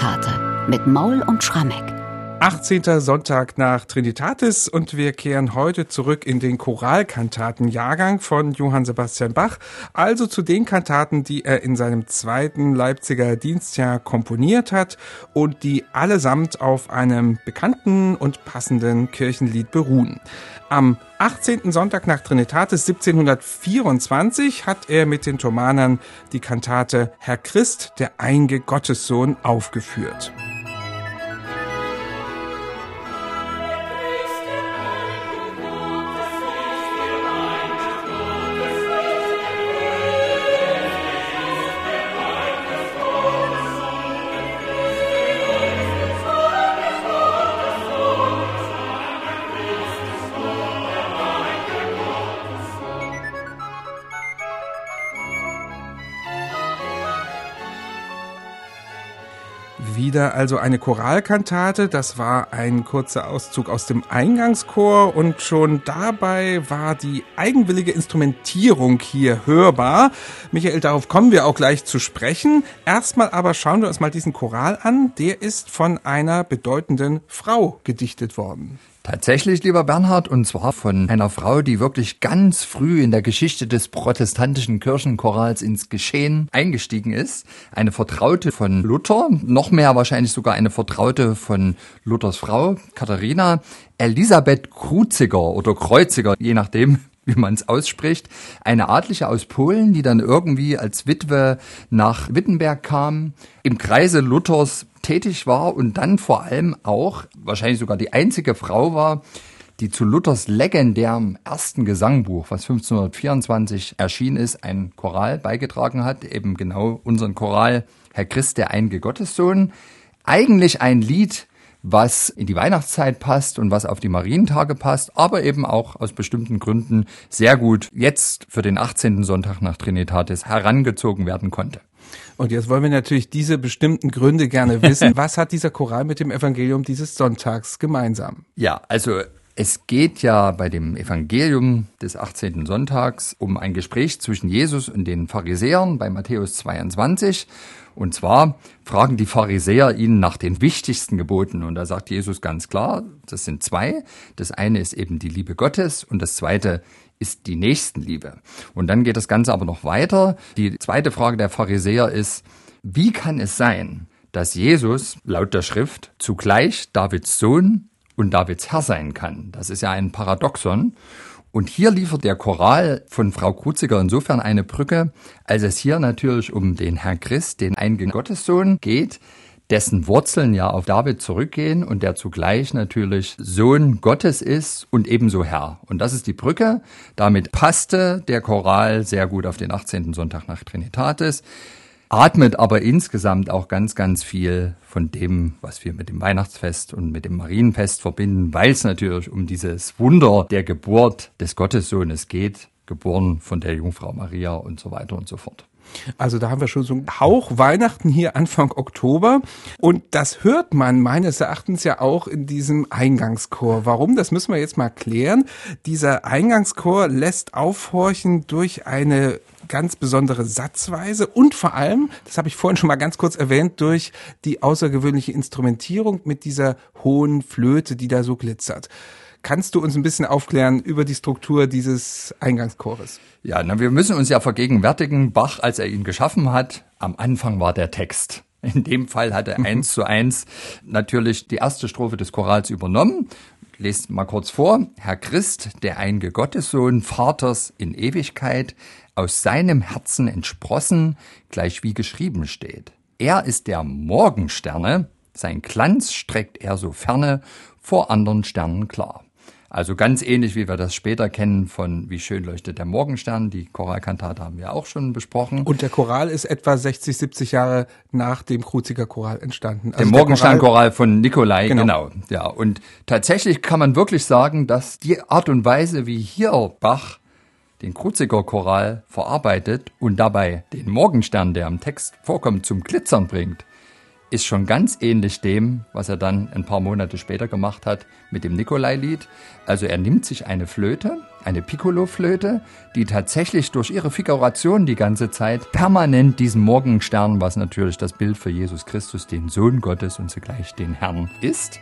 Choralkantate mit Maul und Schrammeck. 18. Sonntag nach Trinitatis und wir kehren heute zurück in den Choralkantatenjahrgang von Johann Sebastian Bach, also zu den Kantaten, die er in seinem zweiten Leipziger Dienstjahr komponiert hat und die allesamt auf einem bekannten und passenden Kirchenlied beruhen. Am 18. Sonntag nach Trinitatis 1724 hat er mit den Thomanern die Kantate Herr Christ, der einge Gottessohn aufgeführt. Wieder also eine Choralkantate, das war ein kurzer Auszug aus dem Eingangschor und schon dabei war die eigenwillige Instrumentierung hier hörbar. Michael, darauf kommen wir auch gleich zu sprechen. Erstmal aber schauen wir uns mal diesen Choral an. Der ist von einer bedeutenden Frau gedichtet worden. Tatsächlich, lieber Bernhard, und zwar von einer Frau, die wirklich ganz früh in der Geschichte des protestantischen Kirchenchorals ins Geschehen eingestiegen ist. Eine Vertraute von Luther, noch mehr wahrscheinlich sogar eine Vertraute von Luthers Frau, Katharina, Elisabeth Kruziger oder Kreuziger, je nachdem, wie man es ausspricht, eine Adlige aus Polen, die dann irgendwie als Witwe nach Wittenberg kam, im Kreise Luthers tätig war und dann vor allem auch wahrscheinlich sogar die einzige Frau war, die zu Luthers legendärem ersten Gesangbuch, was 1524 erschienen ist, ein Choral beigetragen hat, eben genau unseren Choral Herr Christ, der einige Gottessohn. Eigentlich ein Lied, was in die Weihnachtszeit passt und was auf die Marientage passt, aber eben auch aus bestimmten Gründen sehr gut jetzt für den 18. Sonntag nach Trinitatis herangezogen werden konnte. Und jetzt wollen wir natürlich diese bestimmten Gründe gerne wissen. Was hat dieser Choral mit dem Evangelium dieses Sonntags gemeinsam? Ja, also es geht ja bei dem Evangelium des 18. Sonntags um ein Gespräch zwischen Jesus und den Pharisäern bei Matthäus 22. Und zwar fragen die Pharisäer ihn nach den wichtigsten Geboten. Und da sagt Jesus ganz klar, das sind zwei. Das eine ist eben die Liebe Gottes und das zweite ist die Nächstenliebe. Und dann geht das Ganze aber noch weiter. Die zweite Frage der Pharisäer ist, wie kann es sein, dass Jesus laut der Schrift zugleich Davids Sohn und Davids Herr sein kann? Das ist ja ein Paradoxon. Und hier liefert der Choral von Frau Kruziger insofern eine Brücke, als es hier natürlich um den Herrn Christ, den einigen Gottessohn geht, dessen Wurzeln ja auf David zurückgehen und der zugleich natürlich Sohn Gottes ist und ebenso Herr. Und das ist die Brücke. Damit passte der Choral sehr gut auf den 18. Sonntag nach Trinitatis atmet aber insgesamt auch ganz, ganz viel von dem, was wir mit dem Weihnachtsfest und mit dem Marienfest verbinden, weil es natürlich um dieses Wunder der Geburt des Gottessohnes geht, geboren von der Jungfrau Maria und so weiter und so fort. Also da haben wir schon so einen Hauch Weihnachten hier Anfang Oktober. Und das hört man meines Erachtens ja auch in diesem Eingangschor. Warum? Das müssen wir jetzt mal klären. Dieser Eingangschor lässt aufhorchen durch eine ganz besondere Satzweise und vor allem, das habe ich vorhin schon mal ganz kurz erwähnt, durch die außergewöhnliche Instrumentierung mit dieser hohen Flöte, die da so glitzert. Kannst du uns ein bisschen aufklären über die Struktur dieses Eingangschores? Ja, na, wir müssen uns ja vergegenwärtigen, Bach, als er ihn geschaffen hat, am Anfang war der Text. In dem Fall hat er mhm. eins zu eins natürlich die erste Strophe des Chorals übernommen. Lest mal kurz vor. Herr Christ, der einge Gottessohn, Vaters in Ewigkeit, aus seinem Herzen entsprossen, gleich wie geschrieben steht. Er ist der Morgensterne, sein Glanz streckt er so ferne vor anderen Sternen klar. Also ganz ähnlich, wie wir das später kennen von Wie schön leuchtet der Morgenstern. Die Choralkantate haben wir auch schon besprochen. Und der Choral ist etwa 60, 70 Jahre nach dem Kruziger Choral entstanden. Also der Morgenstern-Choral von Nikolai, genau. genau. Ja, und tatsächlich kann man wirklich sagen, dass die Art und Weise, wie hier Bach den Kruziger Choral verarbeitet und dabei den Morgenstern, der im Text vorkommt, zum Glitzern bringt, ist schon ganz ähnlich dem, was er dann ein paar Monate später gemacht hat mit dem Nikolai-Lied. Also er nimmt sich eine Flöte, eine Piccolo-Flöte, die tatsächlich durch ihre Figuration die ganze Zeit permanent diesen Morgenstern, was natürlich das Bild für Jesus Christus, den Sohn Gottes und zugleich den Herrn ist.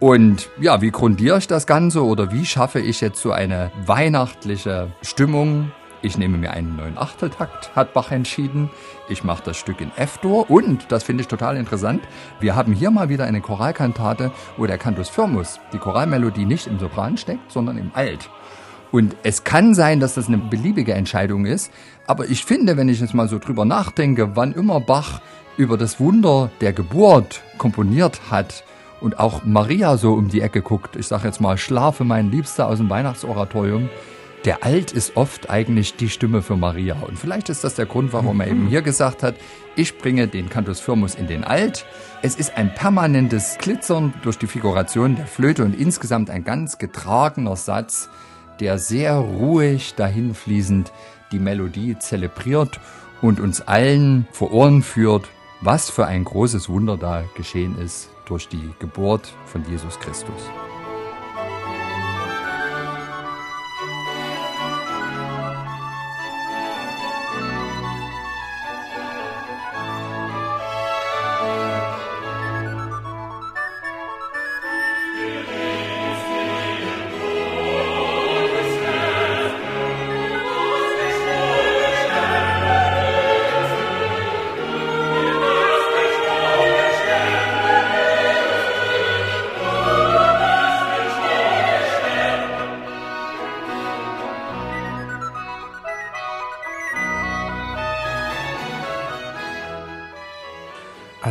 Und ja, wie grundiere ich das Ganze oder wie schaffe ich jetzt so eine weihnachtliche Stimmung? Ich nehme mir einen neuen Achteltakt, hat Bach entschieden. Ich mache das Stück in F-Dur und, das finde ich total interessant, wir haben hier mal wieder eine Choralkantate, wo der Cantus Firmus, die Choralmelodie nicht im Sopran steckt, sondern im Alt. Und es kann sein, dass das eine beliebige Entscheidung ist, aber ich finde, wenn ich jetzt mal so drüber nachdenke, wann immer Bach über das Wunder der Geburt komponiert hat, und auch Maria so um die Ecke guckt, ich sage jetzt mal, schlafe mein Liebster aus dem Weihnachtsoratorium, der Alt ist oft eigentlich die Stimme für Maria. Und vielleicht ist das der Grund, warum er eben hier gesagt hat, ich bringe den Cantus Firmus in den Alt. Es ist ein permanentes Glitzern durch die Figuration der Flöte und insgesamt ein ganz getragener Satz, der sehr ruhig dahinfließend die Melodie zelebriert und uns allen vor Ohren führt, was für ein großes Wunder da geschehen ist durch die Geburt von Jesus Christus.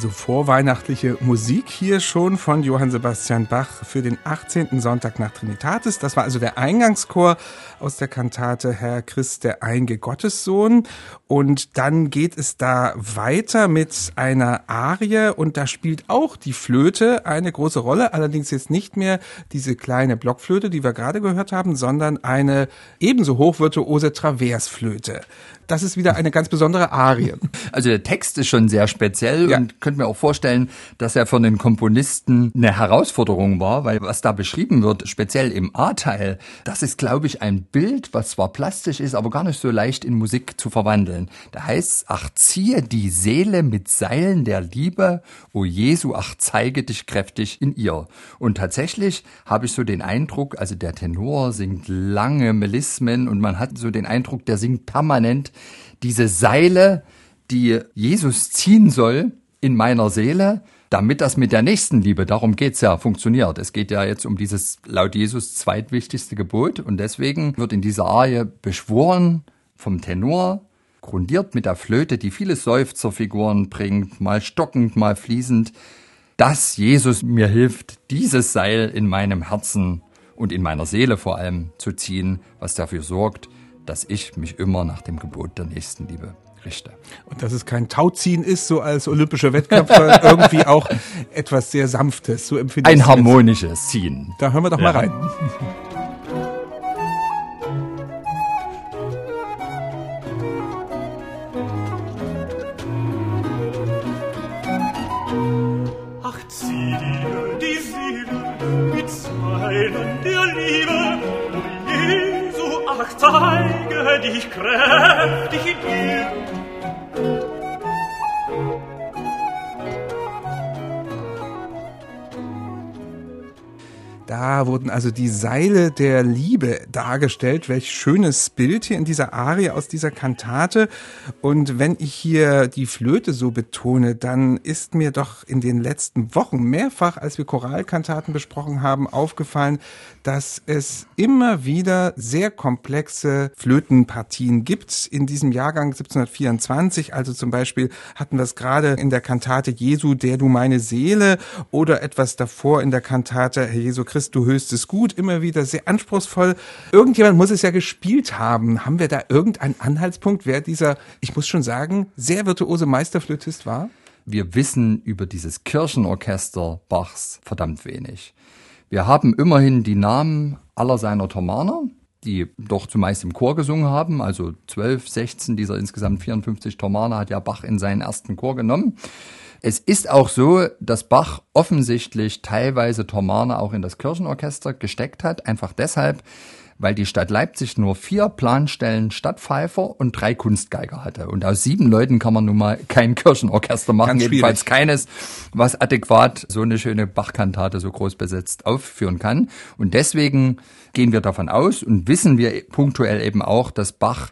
Also vorweihnachtliche Musik hier schon von Johann Sebastian Bach für den 18. Sonntag nach Trinitatis. Das war also der Eingangschor aus der Kantate Herr Christ der Einge Gottessohn. Und dann geht es da weiter mit einer Arie und da spielt auch die Flöte eine große Rolle. Allerdings jetzt nicht mehr diese kleine Blockflöte, die wir gerade gehört haben, sondern eine ebenso hochvirtuose Traversflöte das ist wieder eine ganz besondere Arie. Also der Text ist schon sehr speziell ja. und könnte mir auch vorstellen, dass er von den Komponisten eine Herausforderung war, weil was da beschrieben wird, speziell im A-Teil, das ist, glaube ich, ein Bild, was zwar plastisch ist, aber gar nicht so leicht in Musik zu verwandeln. Da heißt ach ziehe die Seele mit Seilen der Liebe, o Jesu, ach zeige dich kräftig in ihr. Und tatsächlich habe ich so den Eindruck, also der Tenor singt lange Melismen und man hat so den Eindruck, der singt permanent diese Seile, die Jesus ziehen soll in meiner Seele, damit das mit der Nächstenliebe, darum geht's ja, funktioniert. Es geht ja jetzt um dieses laut Jesus zweitwichtigste Gebot und deswegen wird in dieser Arie beschworen vom Tenor, grundiert mit der Flöte, die viele Seufzerfiguren bringt, mal stockend, mal fließend, dass Jesus mir hilft, dieses Seil in meinem Herzen und in meiner Seele vor allem zu ziehen, was dafür sorgt, dass ich mich immer nach dem Gebot der Nächstenliebe richte. Und dass es kein Tauziehen ist, so als olympischer Wettkampf, sondern irgendwie auch etwas sehr Sanftes. So empfinde Ein harmonisches Ziehen. Da hören wir doch ja. mal rein. Ach, zieh dir die Seele mit Zeilen der Liebe, o Jesu, ach, zeige dich kräftig in ihr. Da wurden also die Seile der Liebe dargestellt. Welch schönes Bild hier in dieser Arie aus dieser Kantate. Und wenn ich hier die Flöte so betone, dann ist mir doch in den letzten Wochen mehrfach, als wir Choralkantaten besprochen haben, aufgefallen, dass es immer wieder sehr komplexe Flötenpartien gibt. In diesem Jahrgang 1724, also zum Beispiel hatten wir es gerade in der Kantate Jesu, der du meine Seele oder etwas davor in der Kantate Herr Jesu Christus Du höchstes Gut, immer wieder sehr anspruchsvoll. Irgendjemand muss es ja gespielt haben. Haben wir da irgendeinen Anhaltspunkt, wer dieser, ich muss schon sagen, sehr virtuose Meisterflötist war? Wir wissen über dieses Kirchenorchester Bachs verdammt wenig. Wir haben immerhin die Namen aller seiner Thomaner, die doch zumeist im Chor gesungen haben, also 12, 16 dieser insgesamt 54 Thomaner hat ja Bach in seinen ersten Chor genommen. Es ist auch so, dass Bach offensichtlich teilweise Thomaner auch in das Kirchenorchester gesteckt hat, einfach deshalb, weil die Stadt Leipzig nur vier Planstellen Stadtpfeifer und drei Kunstgeiger hatte. Und aus sieben Leuten kann man nun mal kein Kirchenorchester machen, Ganz jedenfalls schwierig. keines, was adäquat so eine schöne Bachkantate so groß besetzt aufführen kann. Und deswegen gehen wir davon aus und wissen wir punktuell eben auch, dass Bach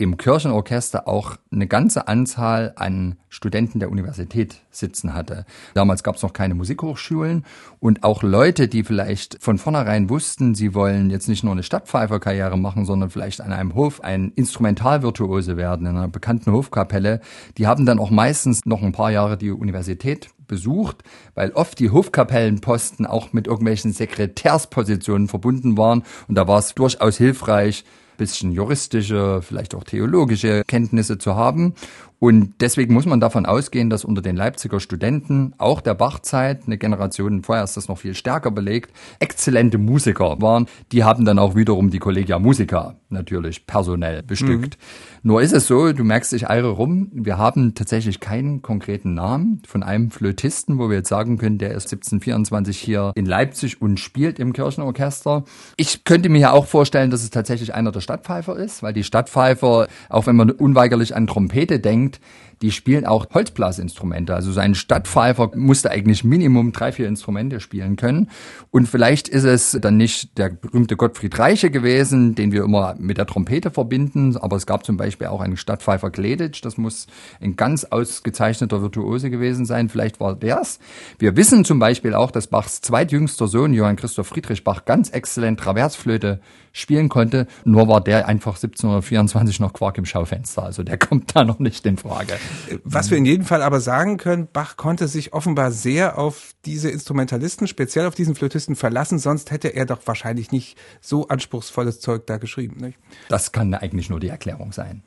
im Kirchenorchester auch eine ganze Anzahl an Studenten der Universität sitzen hatte. Damals gab es noch keine Musikhochschulen und auch Leute, die vielleicht von vornherein wussten, sie wollen jetzt nicht nur eine Stadtpfeiferkarriere machen, sondern vielleicht an einem Hof ein Instrumentalvirtuose werden, in einer bekannten Hofkapelle, die haben dann auch meistens noch ein paar Jahre die Universität besucht, weil oft die Hofkapellenposten auch mit irgendwelchen Sekretärspositionen verbunden waren und da war es durchaus hilfreich, bisschen juristische, vielleicht auch theologische Kenntnisse zu haben. Und deswegen muss man davon ausgehen, dass unter den Leipziger Studenten auch der Bachzeit, eine Generation vorher ist das noch viel stärker belegt, exzellente Musiker waren. Die haben dann auch wiederum die Collegia Musica natürlich personell bestückt. Nur ist es so, du merkst, ich eire rum, wir haben tatsächlich keinen konkreten Namen von einem Flötisten, wo wir jetzt sagen können, der ist 1724 hier in Leipzig und spielt im Kirchenorchester. Ich könnte mir ja auch vorstellen, dass es tatsächlich einer der Stadtpfeifer ist, weil die Stadtpfeifer, auch wenn man unweigerlich an Trompete denkt, And. Die spielen auch Holzblasinstrumente. Also sein Stadtpfeifer musste eigentlich Minimum drei, vier Instrumente spielen können. Und vielleicht ist es dann nicht der berühmte Gottfried Reiche gewesen, den wir immer mit der Trompete verbinden, aber es gab zum Beispiel auch einen Stadtpfeifer Kleditsch. Das muss ein ganz ausgezeichneter Virtuose gewesen sein. Vielleicht war der's. Wir wissen zum Beispiel auch, dass Bachs zweitjüngster Sohn, Johann Christoph Friedrich Bach, ganz exzellent Traversflöte spielen konnte. Nur war der einfach 1724 noch Quark im Schaufenster. Also der kommt da noch nicht in Frage. Was wir in jedem Fall aber sagen können, Bach konnte sich offenbar sehr auf diese Instrumentalisten, speziell auf diesen Flötisten verlassen, sonst hätte er doch wahrscheinlich nicht so anspruchsvolles Zeug da geschrieben. Nicht? Das kann eigentlich nur die Erklärung sein.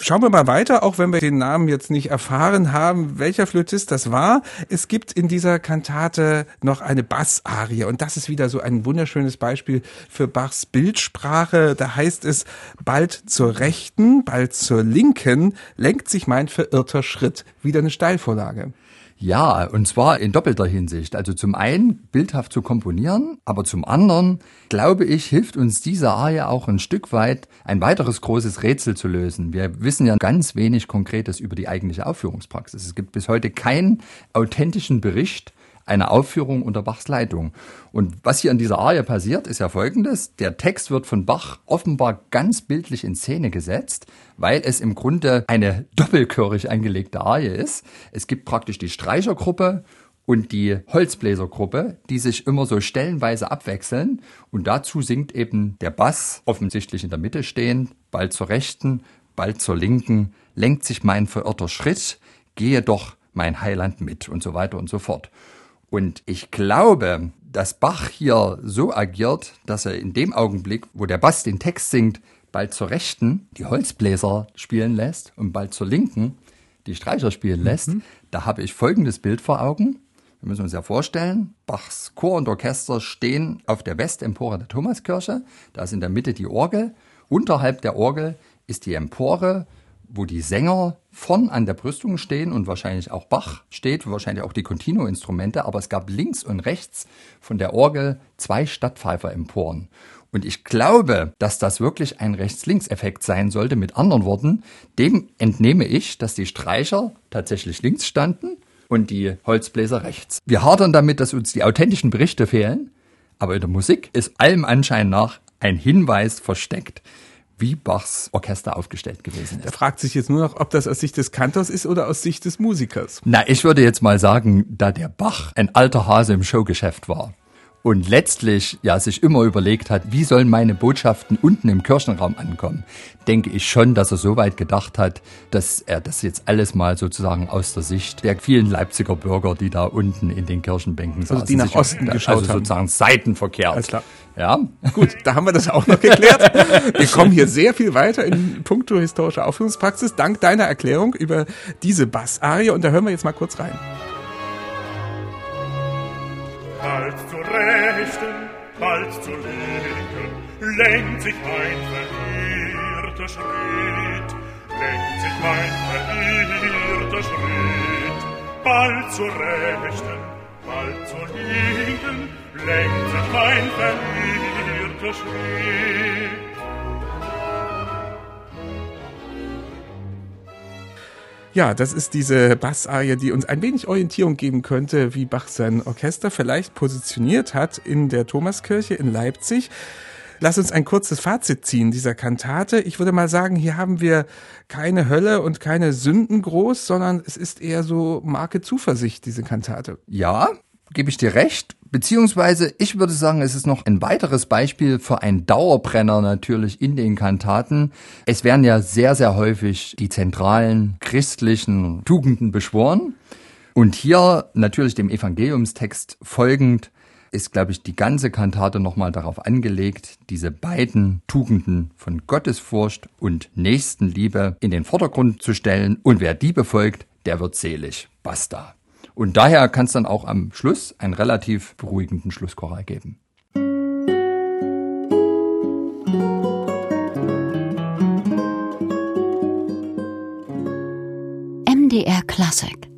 Schauen wir mal weiter, auch wenn wir den Namen jetzt nicht erfahren haben, welcher Flötist das war. Es gibt in dieser Kantate noch eine Bassarie und das ist wieder so ein wunderschönes Beispiel für Bachs Bildsprache. Da heißt es, bald zur rechten, bald zur linken lenkt sich mein verirrter Schritt. Wieder eine Steilvorlage. Ja, und zwar in doppelter Hinsicht. Also zum einen bildhaft zu komponieren, aber zum anderen, glaube ich, hilft uns diese Arie auch ein Stück weit, ein weiteres großes Rätsel zu lösen. Wir wissen ja ganz wenig Konkretes über die eigentliche Aufführungspraxis. Es gibt bis heute keinen authentischen Bericht einer Aufführung unter Bachs Leitung. Und was hier in dieser Arie passiert, ist ja folgendes. Der Text wird von Bach offenbar ganz bildlich in Szene gesetzt, weil es im Grunde eine doppelchörig angelegte Arie ist. Es gibt praktisch die Streichergruppe und die Holzbläsergruppe, die sich immer so stellenweise abwechseln. Und dazu singt eben der Bass, offensichtlich in der Mitte stehend, bald zur rechten, bald zur linken, lenkt sich mein verirrter Schritt, gehe doch mein Heiland mit und so weiter und so fort. Und ich glaube, dass Bach hier so agiert, dass er in dem Augenblick, wo der Bass den Text singt, bald zur rechten die Holzbläser spielen lässt und bald zur linken die Streicher spielen lässt, da habe ich folgendes Bild vor Augen. Wir müssen uns ja vorstellen, Bachs Chor und Orchester stehen auf der Westempore der Thomaskirche. Da ist in der Mitte die Orgel. Unterhalb der Orgel ist die Empore, wo die Sänger vorn an der Brüstung stehen und wahrscheinlich auch Bach steht, wahrscheinlich auch die Continuo-Instrumente, aber es gab links und rechts von der Orgel zwei Stadtpfeifer-Emporen. Und ich glaube, dass das wirklich ein Rechts-Links-Effekt sein sollte. Mit anderen Worten, dem entnehme ich, dass die Streicher tatsächlich links standen und die Holzbläser rechts. Wir hadern damit, dass uns die authentischen Berichte fehlen, aber in der Musik ist allem Anschein nach ein Hinweis versteckt, wie Bachs Orchester aufgestellt gewesen Da ist. fragt sich jetzt nur noch, ob das aus Sicht des Kantors ist oder aus Sicht des Musikers. Na, ich würde jetzt mal sagen, da der Bach ein alter Hase im Showgeschäft war und letztlich ja sich immer überlegt hat, wie sollen meine Botschaften unten im Kirchenraum ankommen, denke ich schon, dass er so weit gedacht hat, dass er das jetzt alles mal sozusagen aus der Sicht der vielen Leipziger Bürger, die da unten in den Kirchenbänken saßen, die nach Osten geschaut also haben. sozusagen seitenverkehrt. Alles klar. Ja, Gut, da haben wir das auch noch geklärt. Wir kommen hier sehr viel weiter in puncto historischer Aufführungspraxis, dank deiner Erklärung über diese Bassarie. Und da hören wir jetzt mal kurz rein. bald zur Rechten, bald zur Linken, lenkt sich mein verirrter Schritt, lenkt sich mein verirrter Schritt, bald zur Rechten, bald zur Linken, lenkt sich mein verirrter Schritt. Ja, das ist diese Bassarie, die uns ein wenig Orientierung geben könnte, wie Bach sein Orchester vielleicht positioniert hat in der Thomaskirche in Leipzig. Lass uns ein kurzes Fazit ziehen dieser Kantate. Ich würde mal sagen, hier haben wir keine Hölle und keine Sünden groß, sondern es ist eher so Marke Zuversicht, diese Kantate. Ja, gebe ich dir recht. Beziehungsweise, ich würde sagen, es ist noch ein weiteres Beispiel für einen Dauerbrenner natürlich in den Kantaten. Es werden ja sehr, sehr häufig die zentralen christlichen Tugenden beschworen. Und hier natürlich dem Evangeliumstext folgend ist, glaube ich, die ganze Kantate nochmal darauf angelegt, diese beiden Tugenden von Gottesfurcht und Nächstenliebe in den Vordergrund zu stellen. Und wer die befolgt, der wird selig. Basta. Und daher kann es dann auch am Schluss einen relativ beruhigenden Schlusschoral geben. MDR Classic